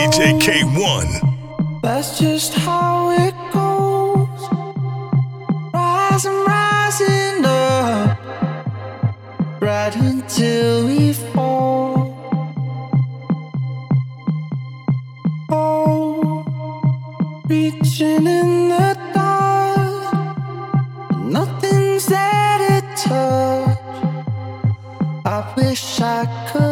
DJ Kay-One. That's just how it goes. Rising, rising up, right until we fall. Oh, reaching in the dark, nothing's there to touch. I wish I could.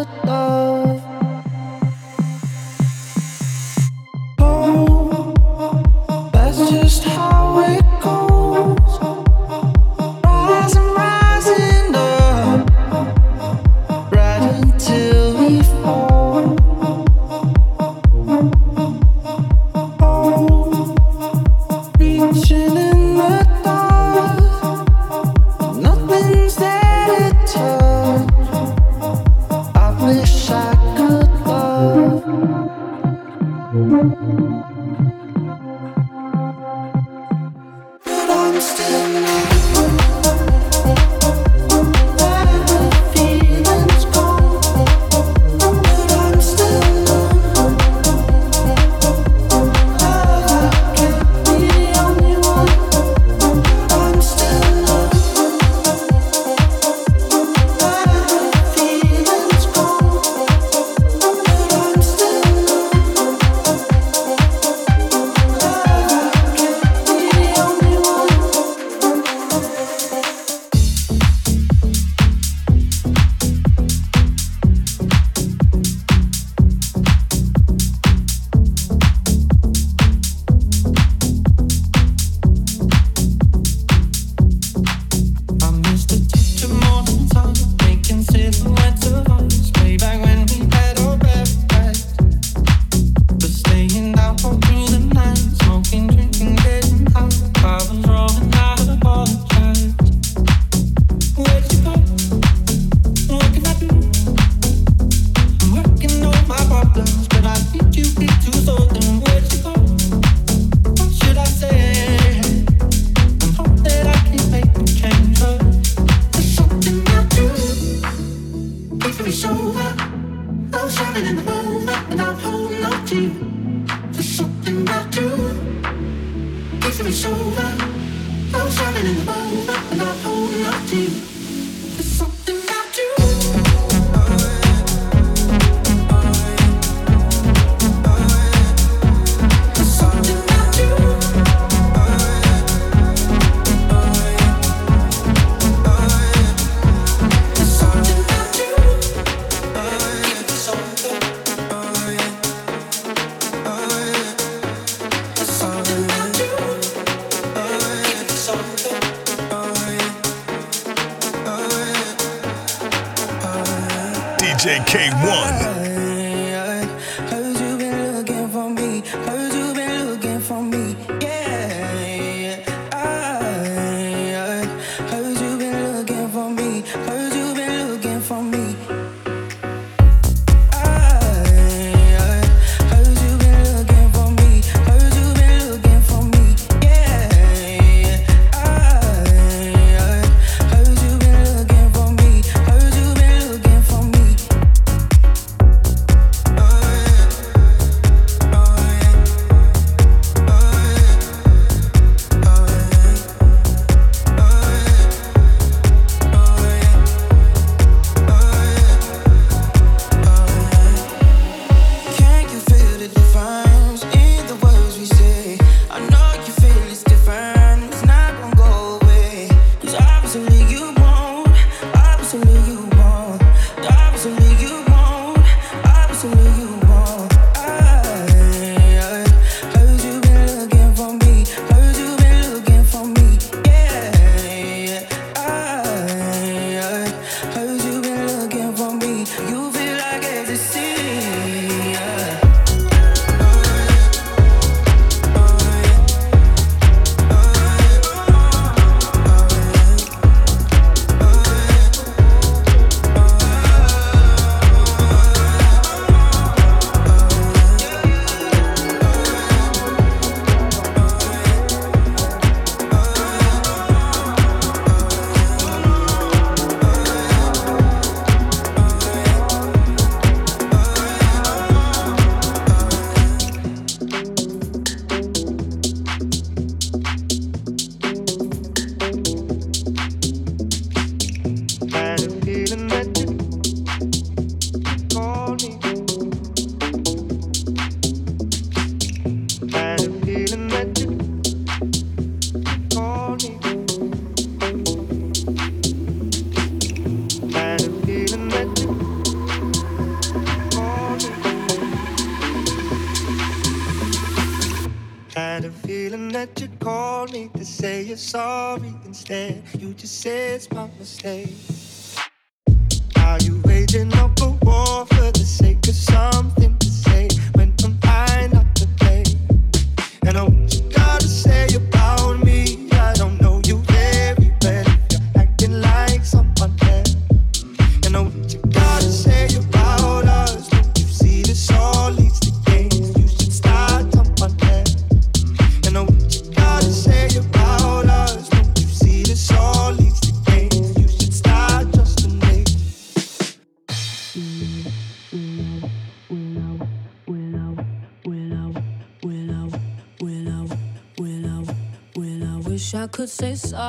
Say sorry,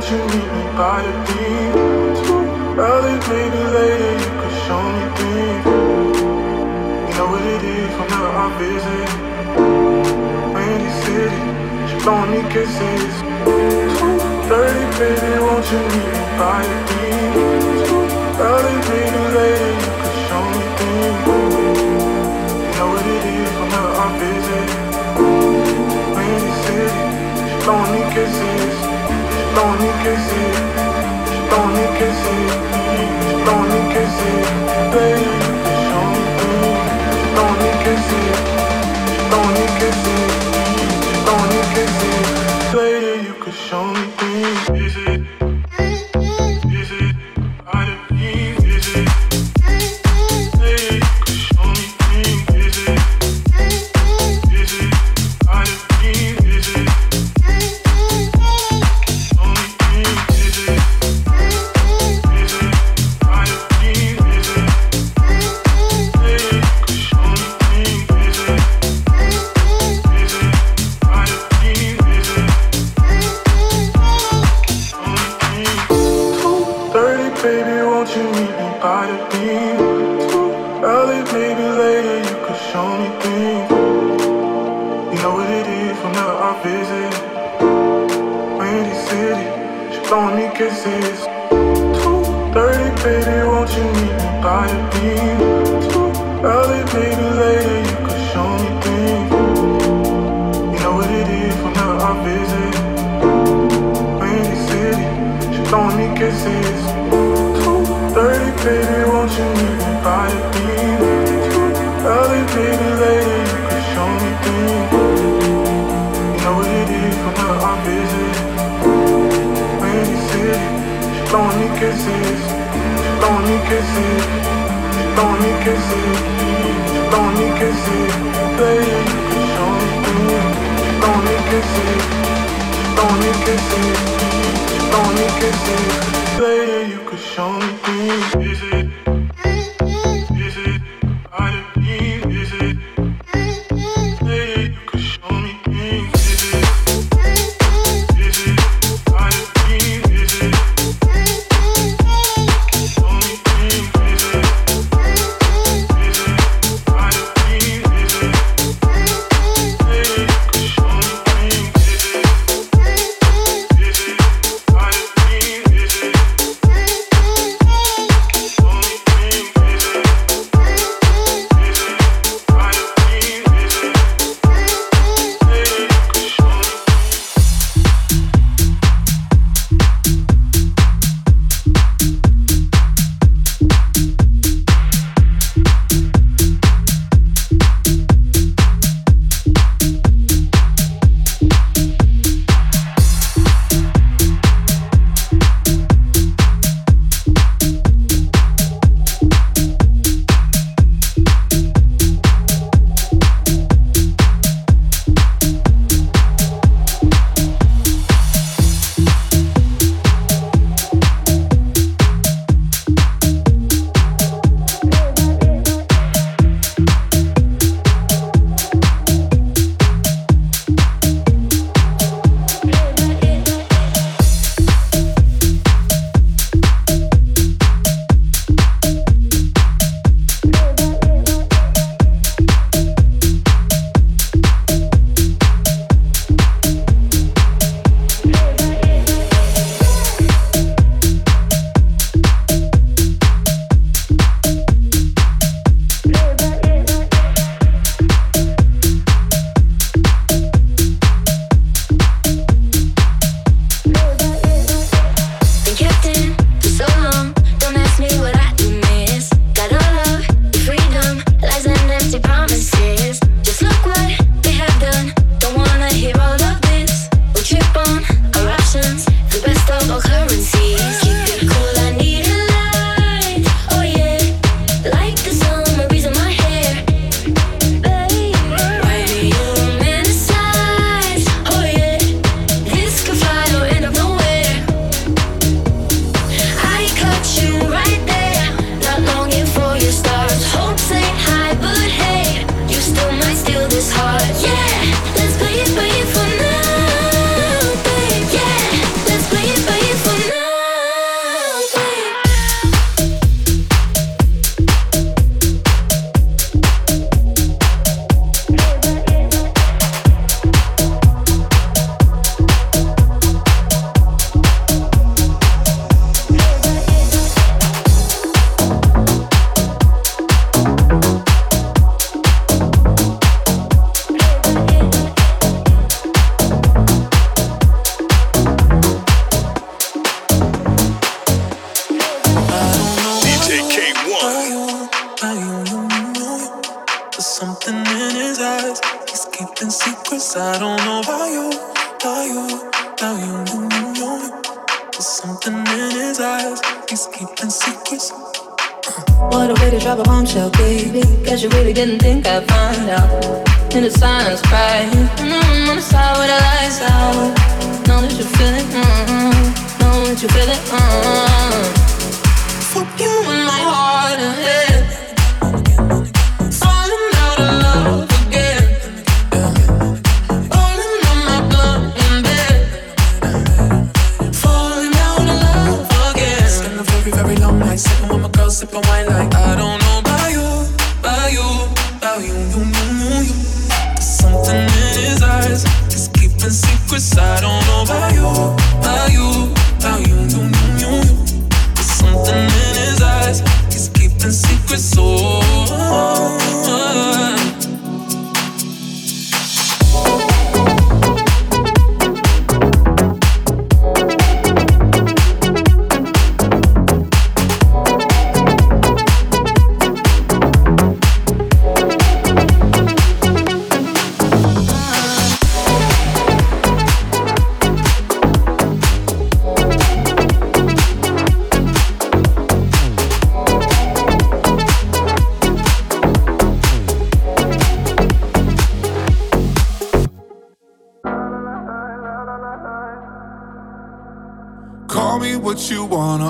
won't you meet me by the? Too early, maybe later you could show me things. You know what it is whenever I visit. blowing me kisses. Thirty, baby, won't you meet me by the beach? Early, maybe later, you could show me things. You know what it is whenever I visit. Windy City, she blowing me kisses. She blowing me kisses. She blowing me kisses. She blowing me kisses. Baby, kisses. Two oh, thirty, baby, won't you meet me by beach? Too early, maybe later, you could show me things. You know what it is whenever I visit. Windy City, she blowing me kisses. Blowing me kisses. She blowing me kisses. She blowing me kisses. Later, you could show me things. She blowing me kisses. She blowing me kisses. She blowing me kisses. Later, you could show me things.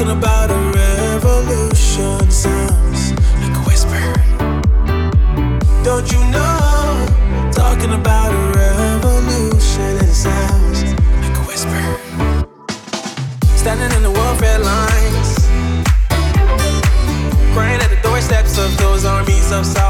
Talking about a revolution sounds like a whisper. Don't you know? Talking about a revolution it sounds like a whisper. Standing in the warfare lines, crying at the doorsteps of those armies of salvation.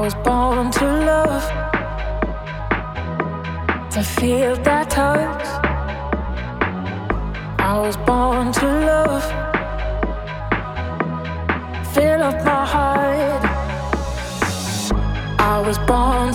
was born to love, to feel that touch. I was born to love, fill up my heart. I was born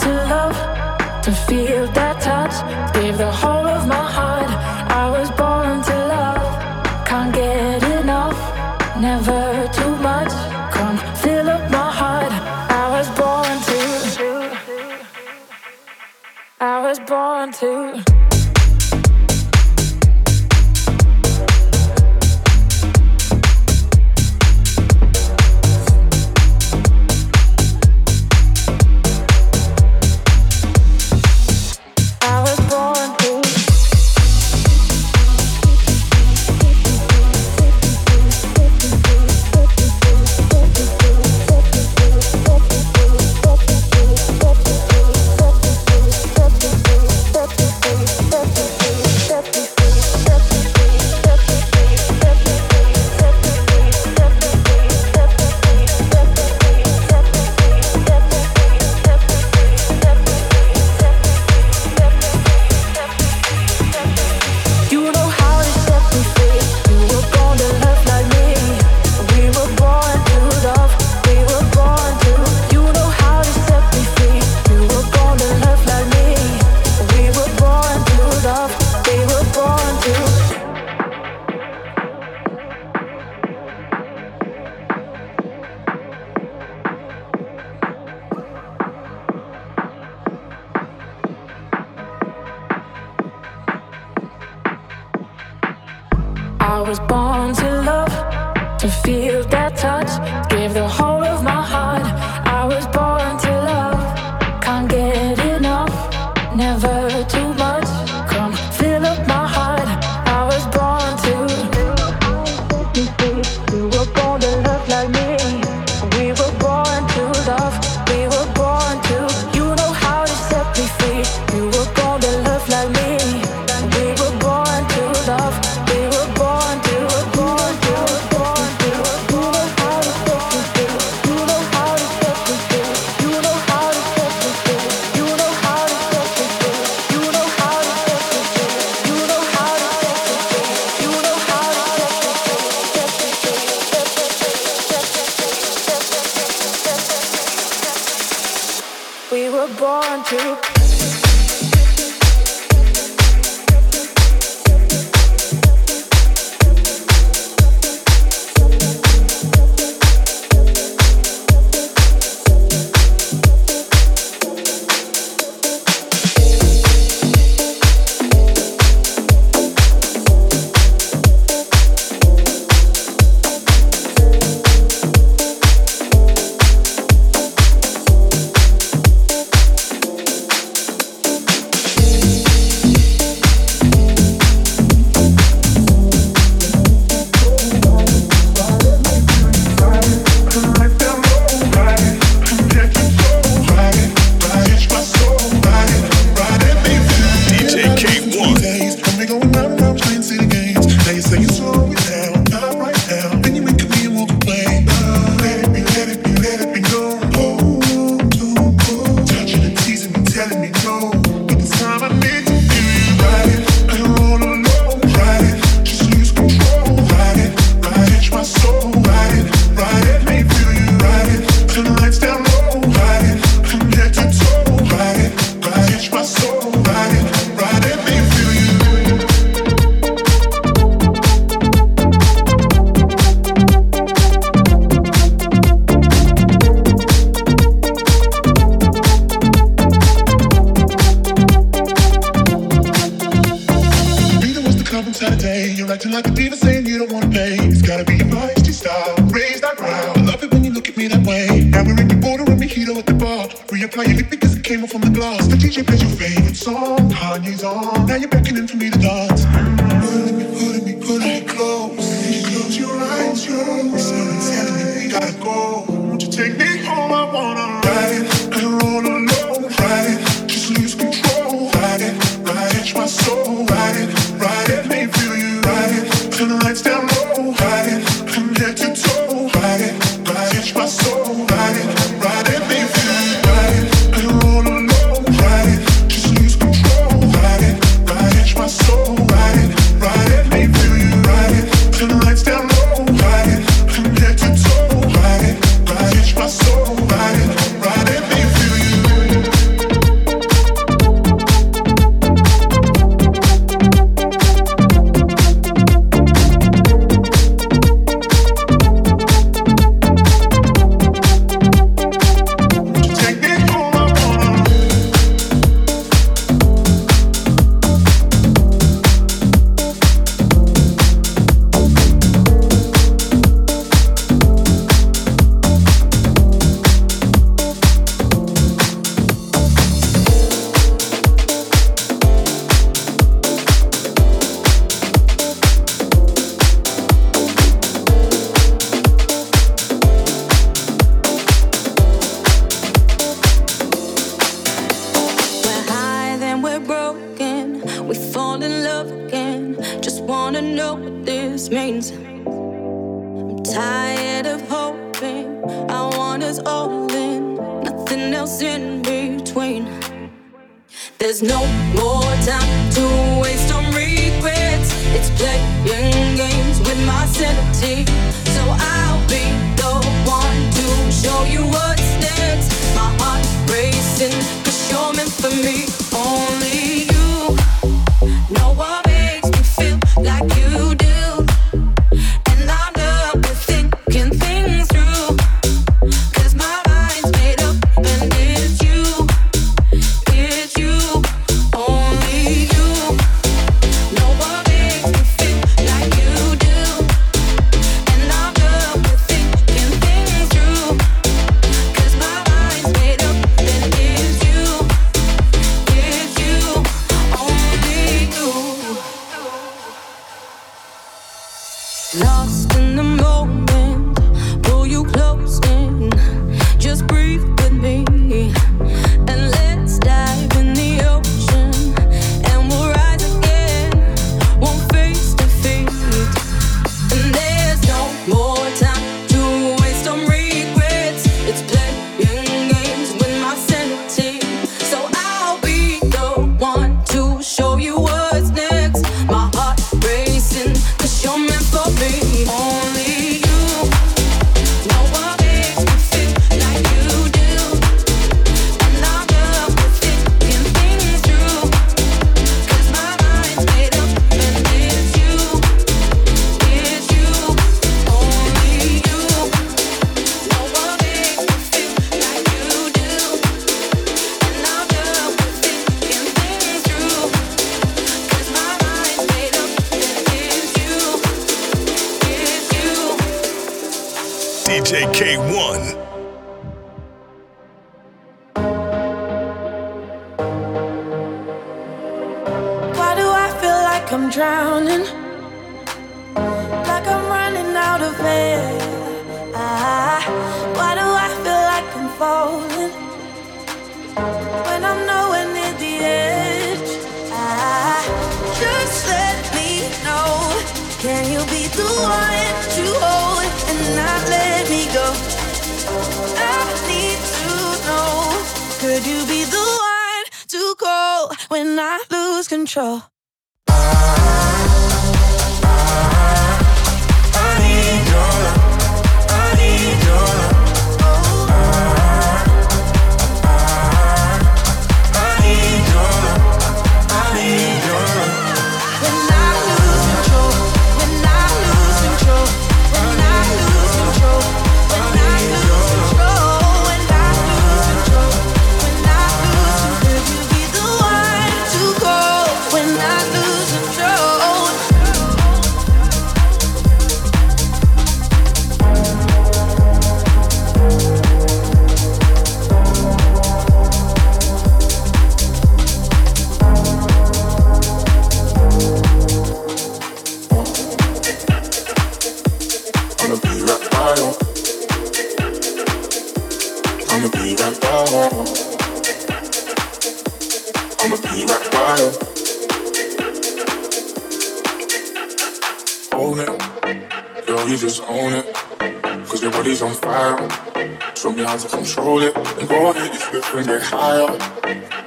so beyond to control it. And boy, you should bring it higher.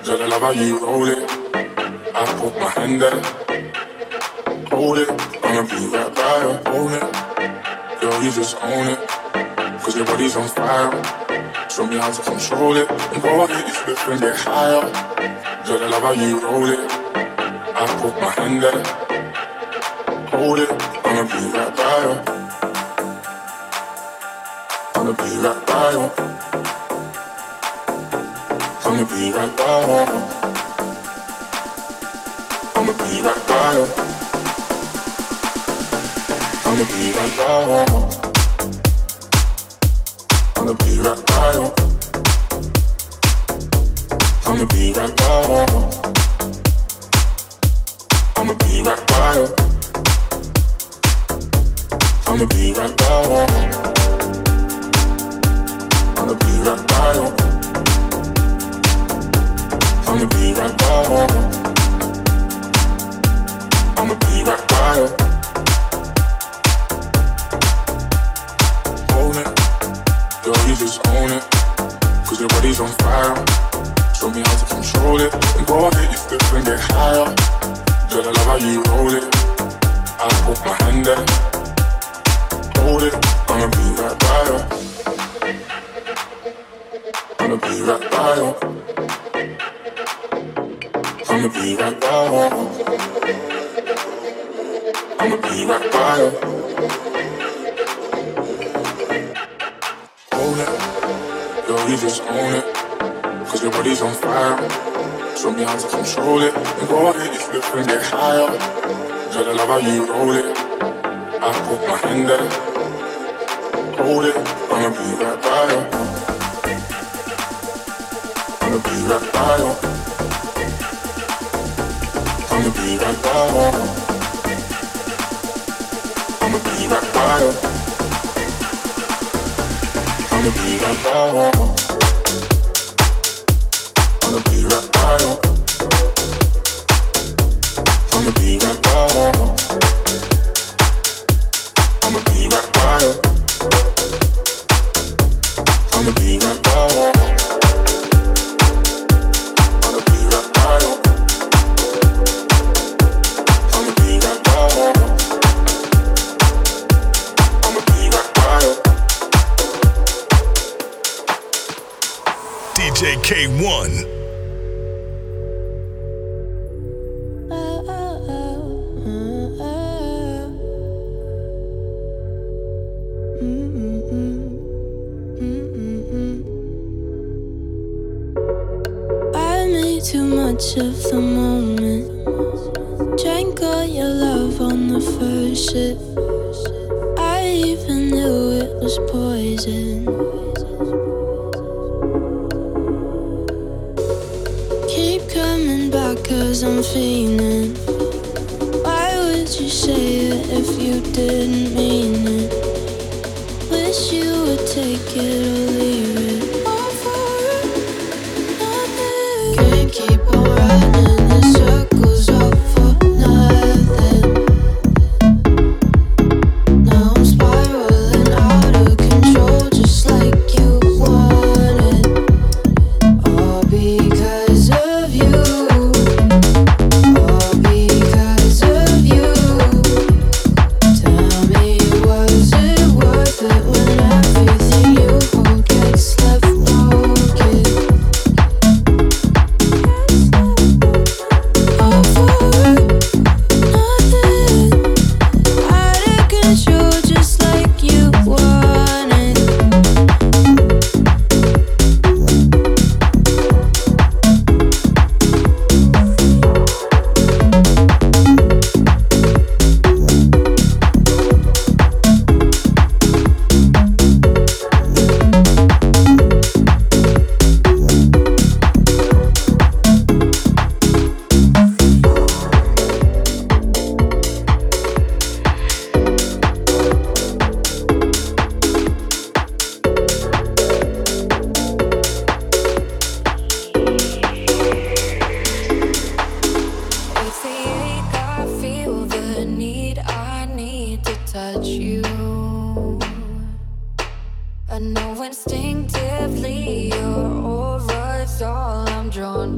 Girl, I love how you roll it. I put my hand there. Hold it, I'ma be right by you. Hold it. Girl, you just own it. Cause your body's on fire. Show me how to control it. And boy, you should bring it higher. Girl, I love how you roll it. I put my hand there. Hold it, I'ma be right by you. I'ma be right by you. I'ma be right by you. I'ma be right by you. I'ma be right by you. I'ma be right by you.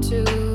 To.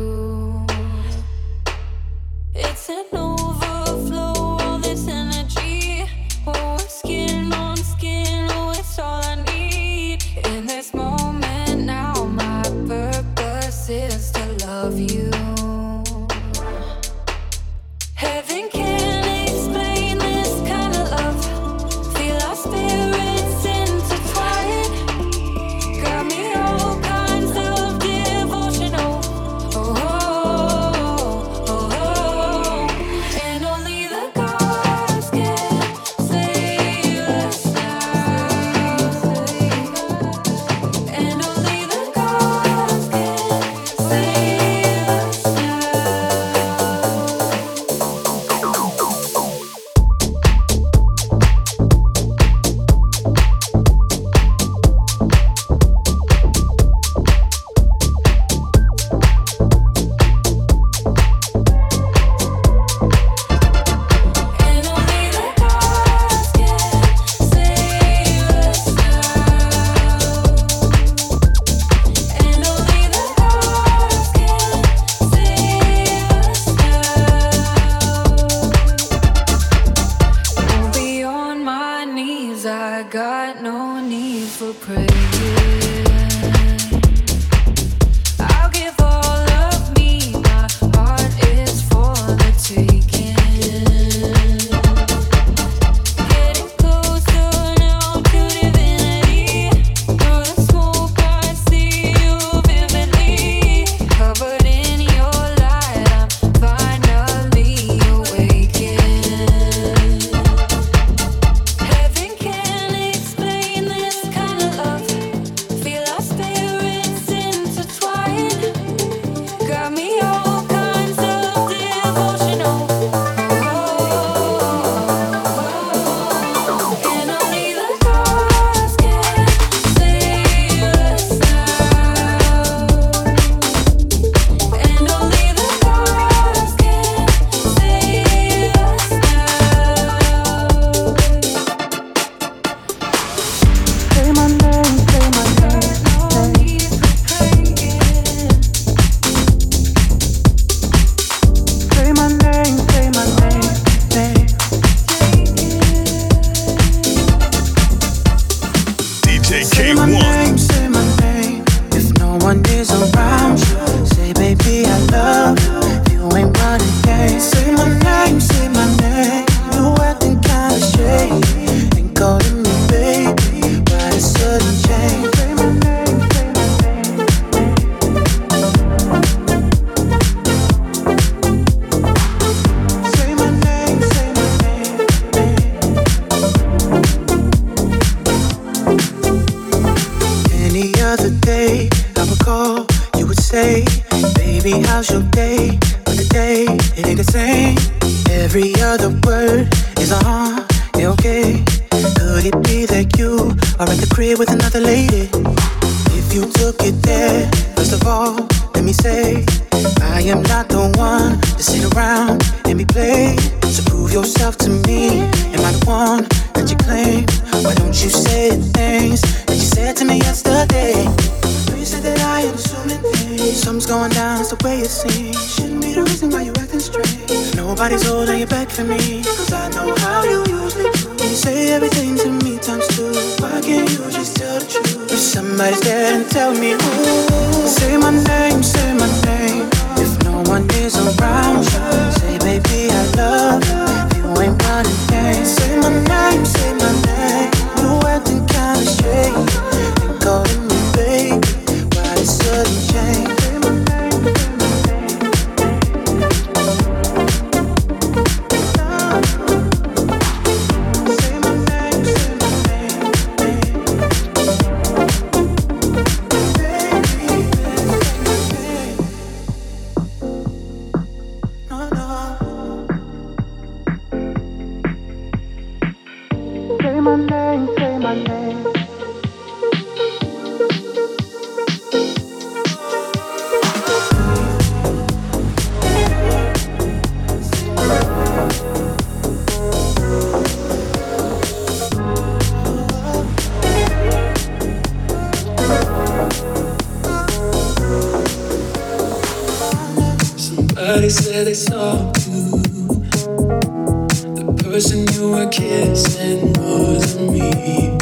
lovers and you were kissing more than me.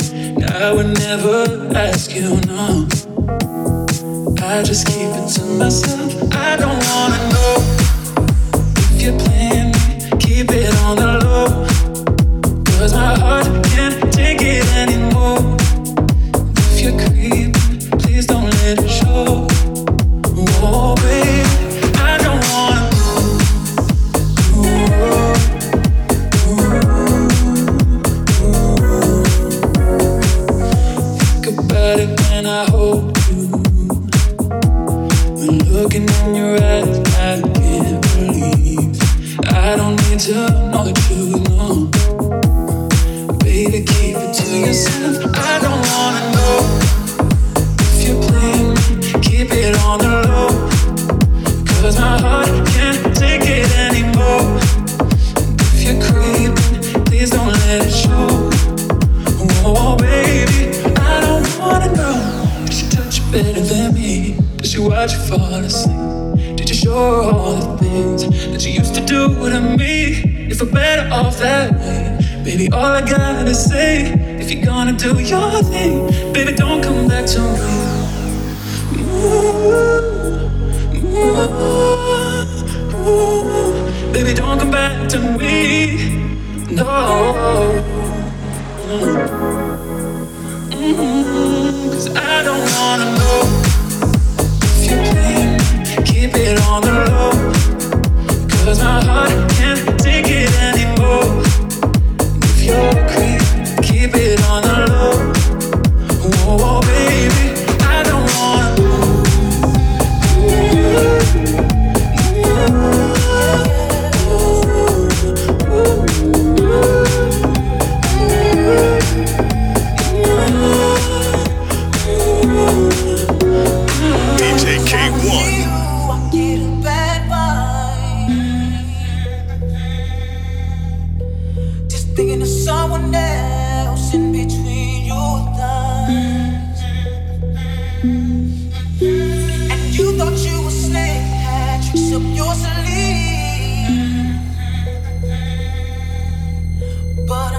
I would never ask you no. I just keep it to myself. I don't wanna know if you're playing me. Keep it on the low. Cause my heart can't take it anymore.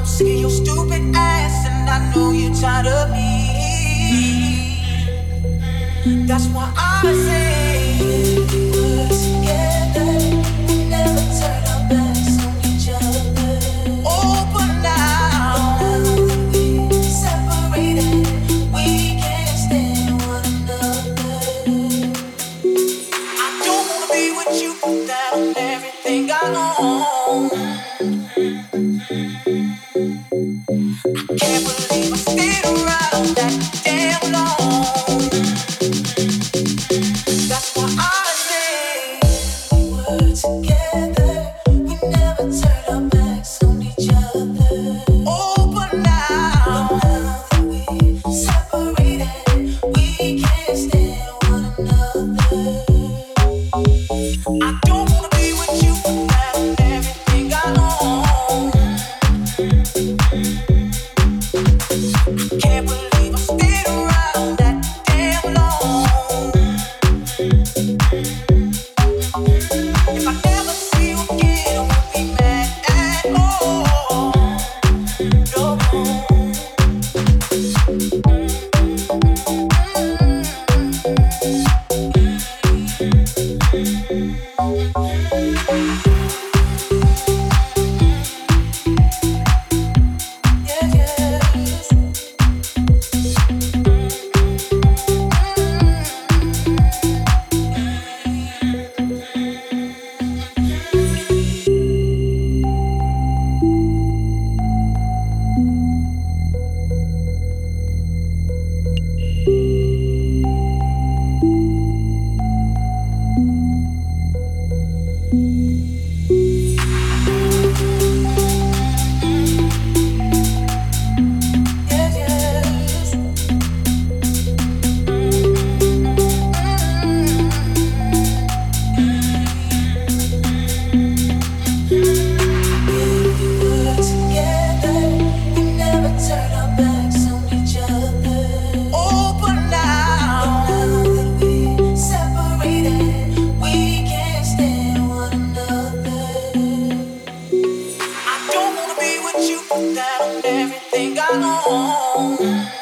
I'm your stupid ass, and I know you're tired of me. That's why I say. everything I own.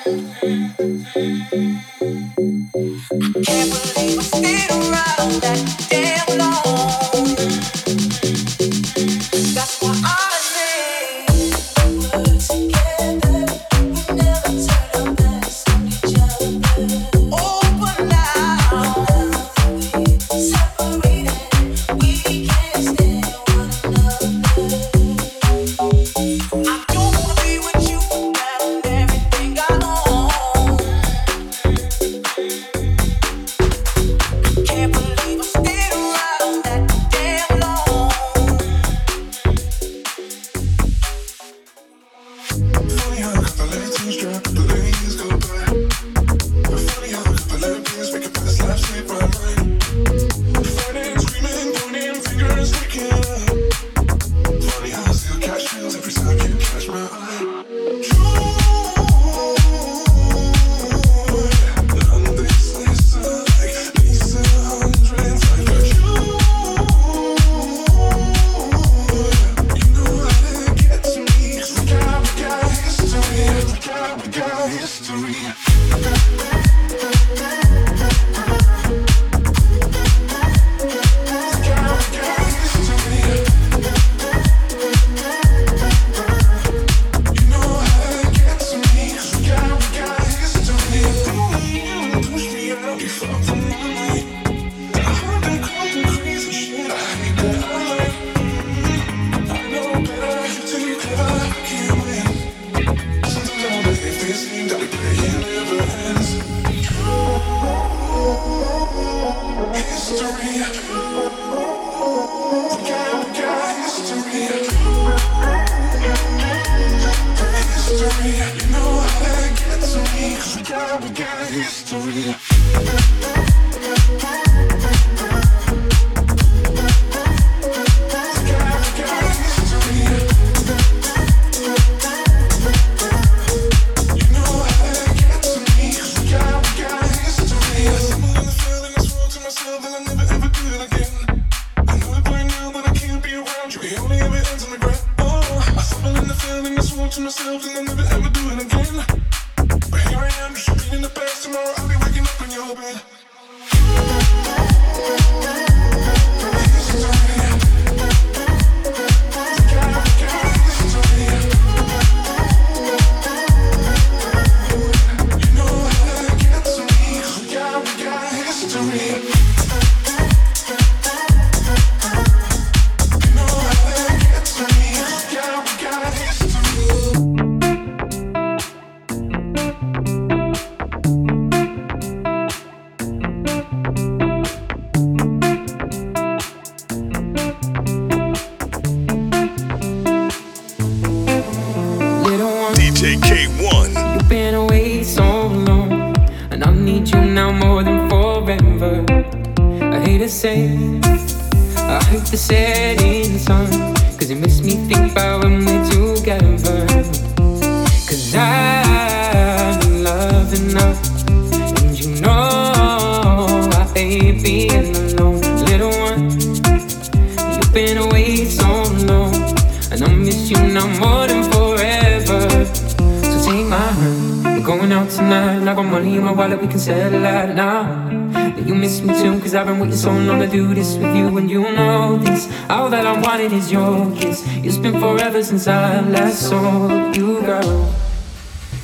do this with you and you know this. All that I wanted is your kiss. It's been forever since I last saw you, girl.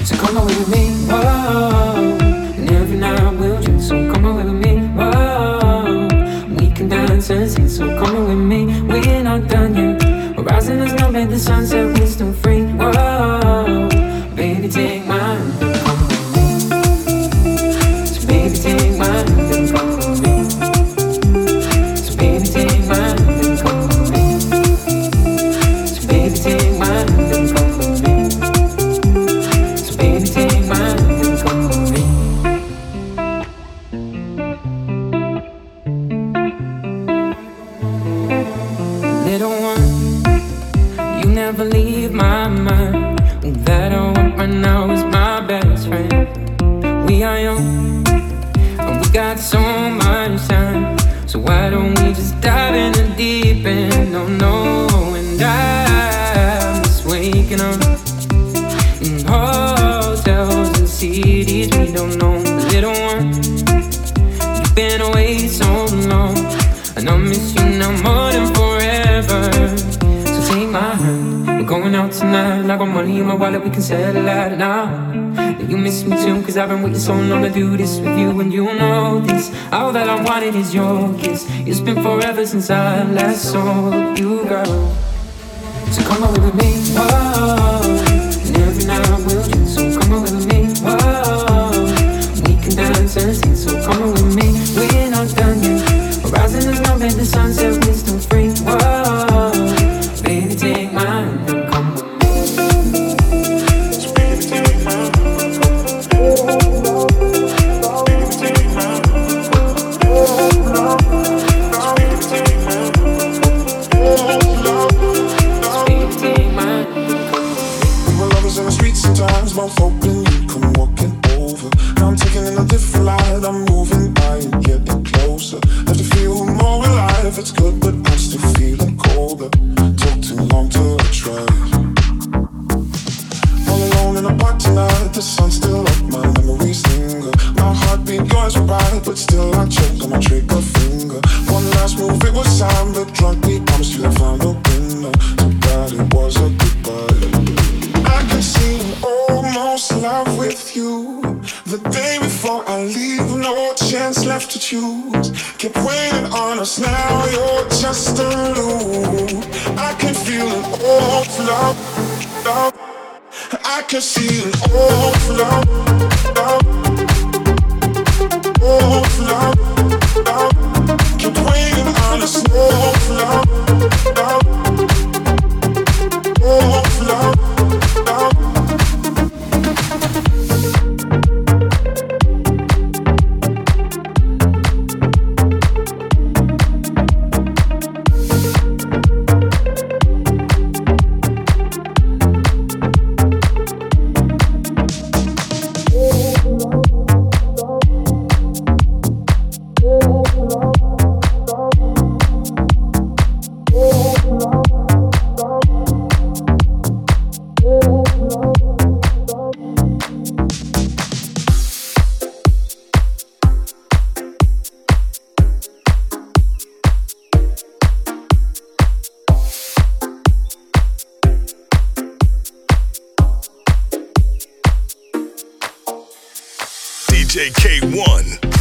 So come away with me, oh. And every night we'll drink, so come away with me, oh. We can dance and sing, so come away with me. We're not done yet. Horizon has rising as the sunset. You've been away so long, and I miss you now more than forever. So take my hand, we're going out tonight. I got money in my wallet, we can settle out now. And you miss me too, cause I've been waiting so long to do this with you, and you know this. All that I wanted is your kiss. It's been forever since I last saw you, girl. So come away with me, whoa. And every night I will do so. Come away with me uncertain, so come with me. We're not done yet. Horizon is numb, and the sunset we still free. Whoa. DJ Kay-One.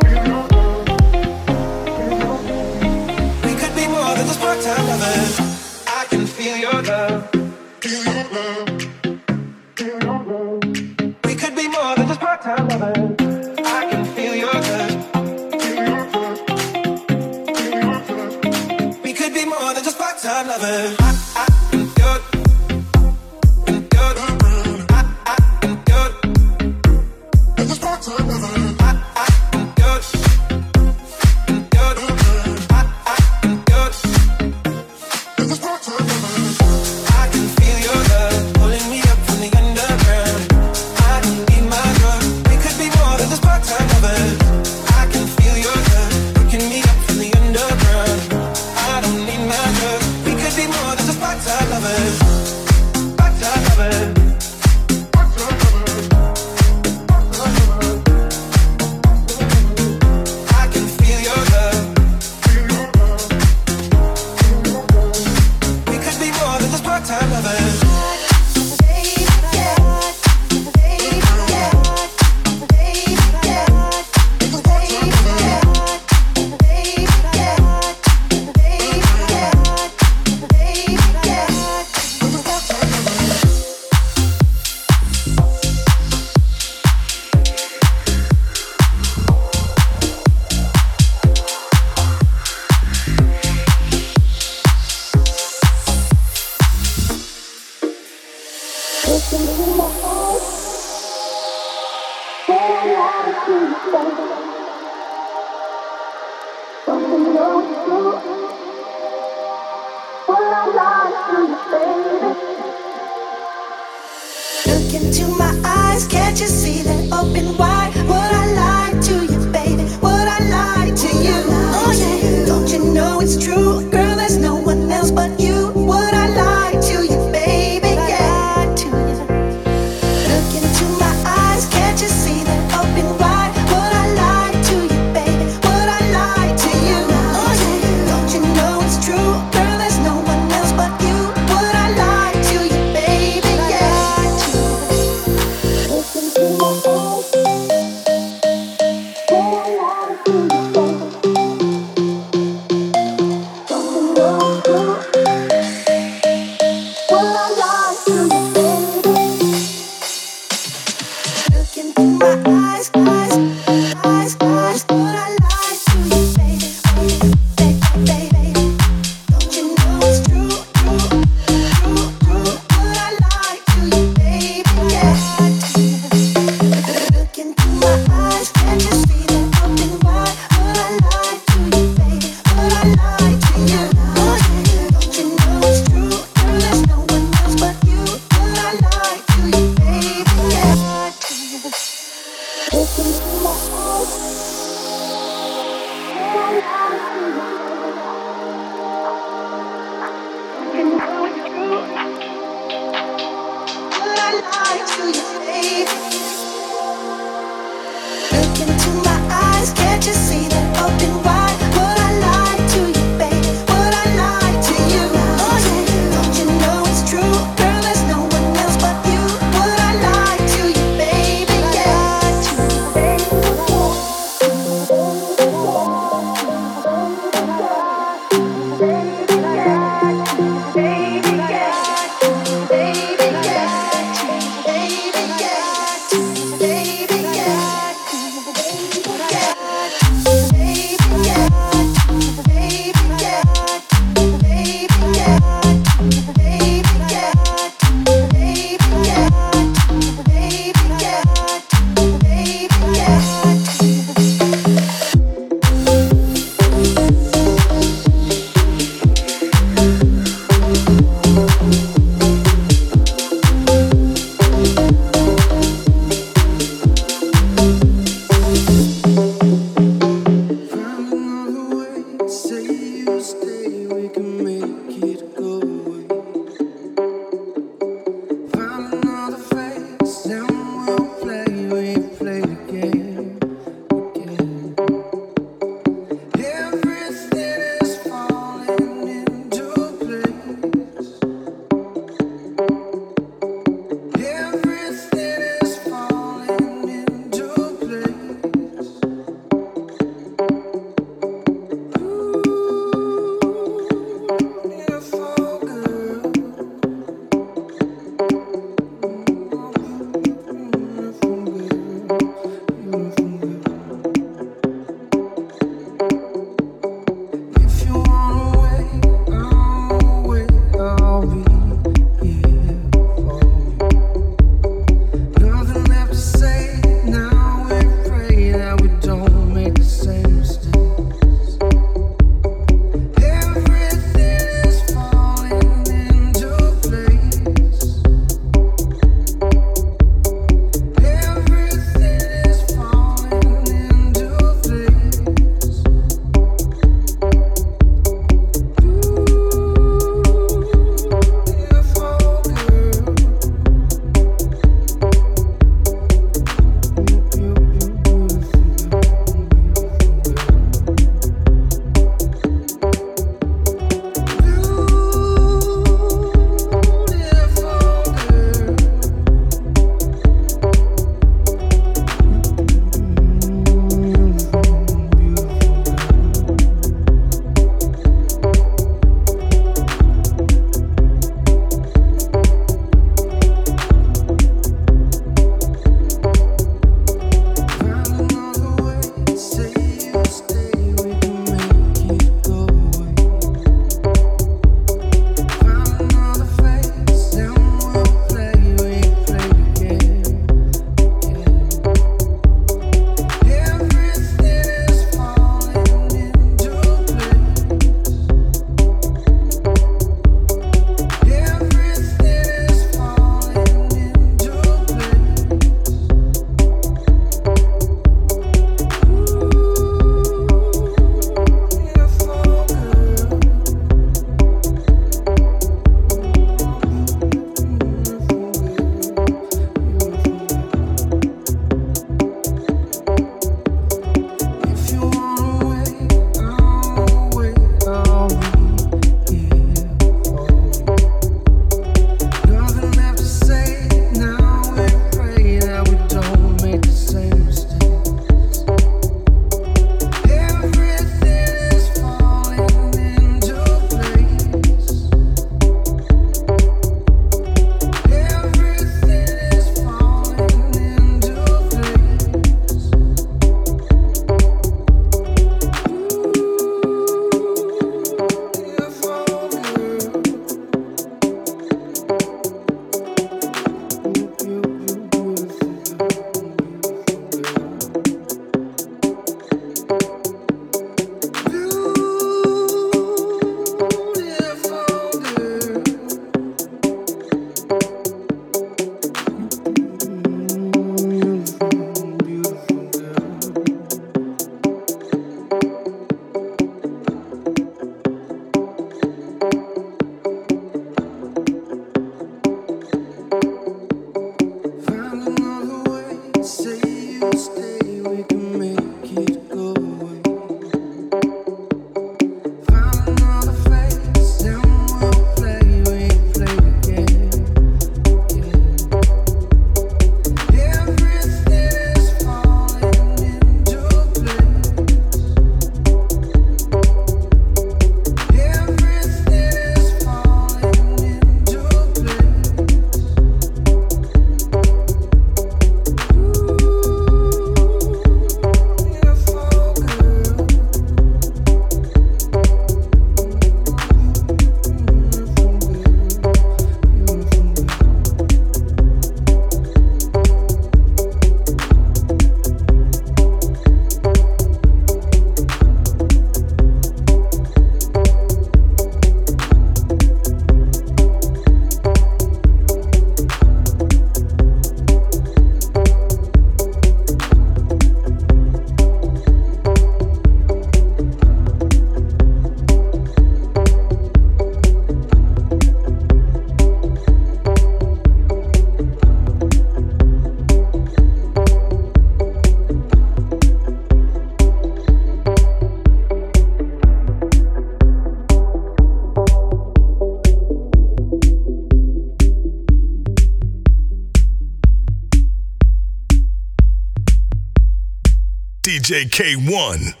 KJK1.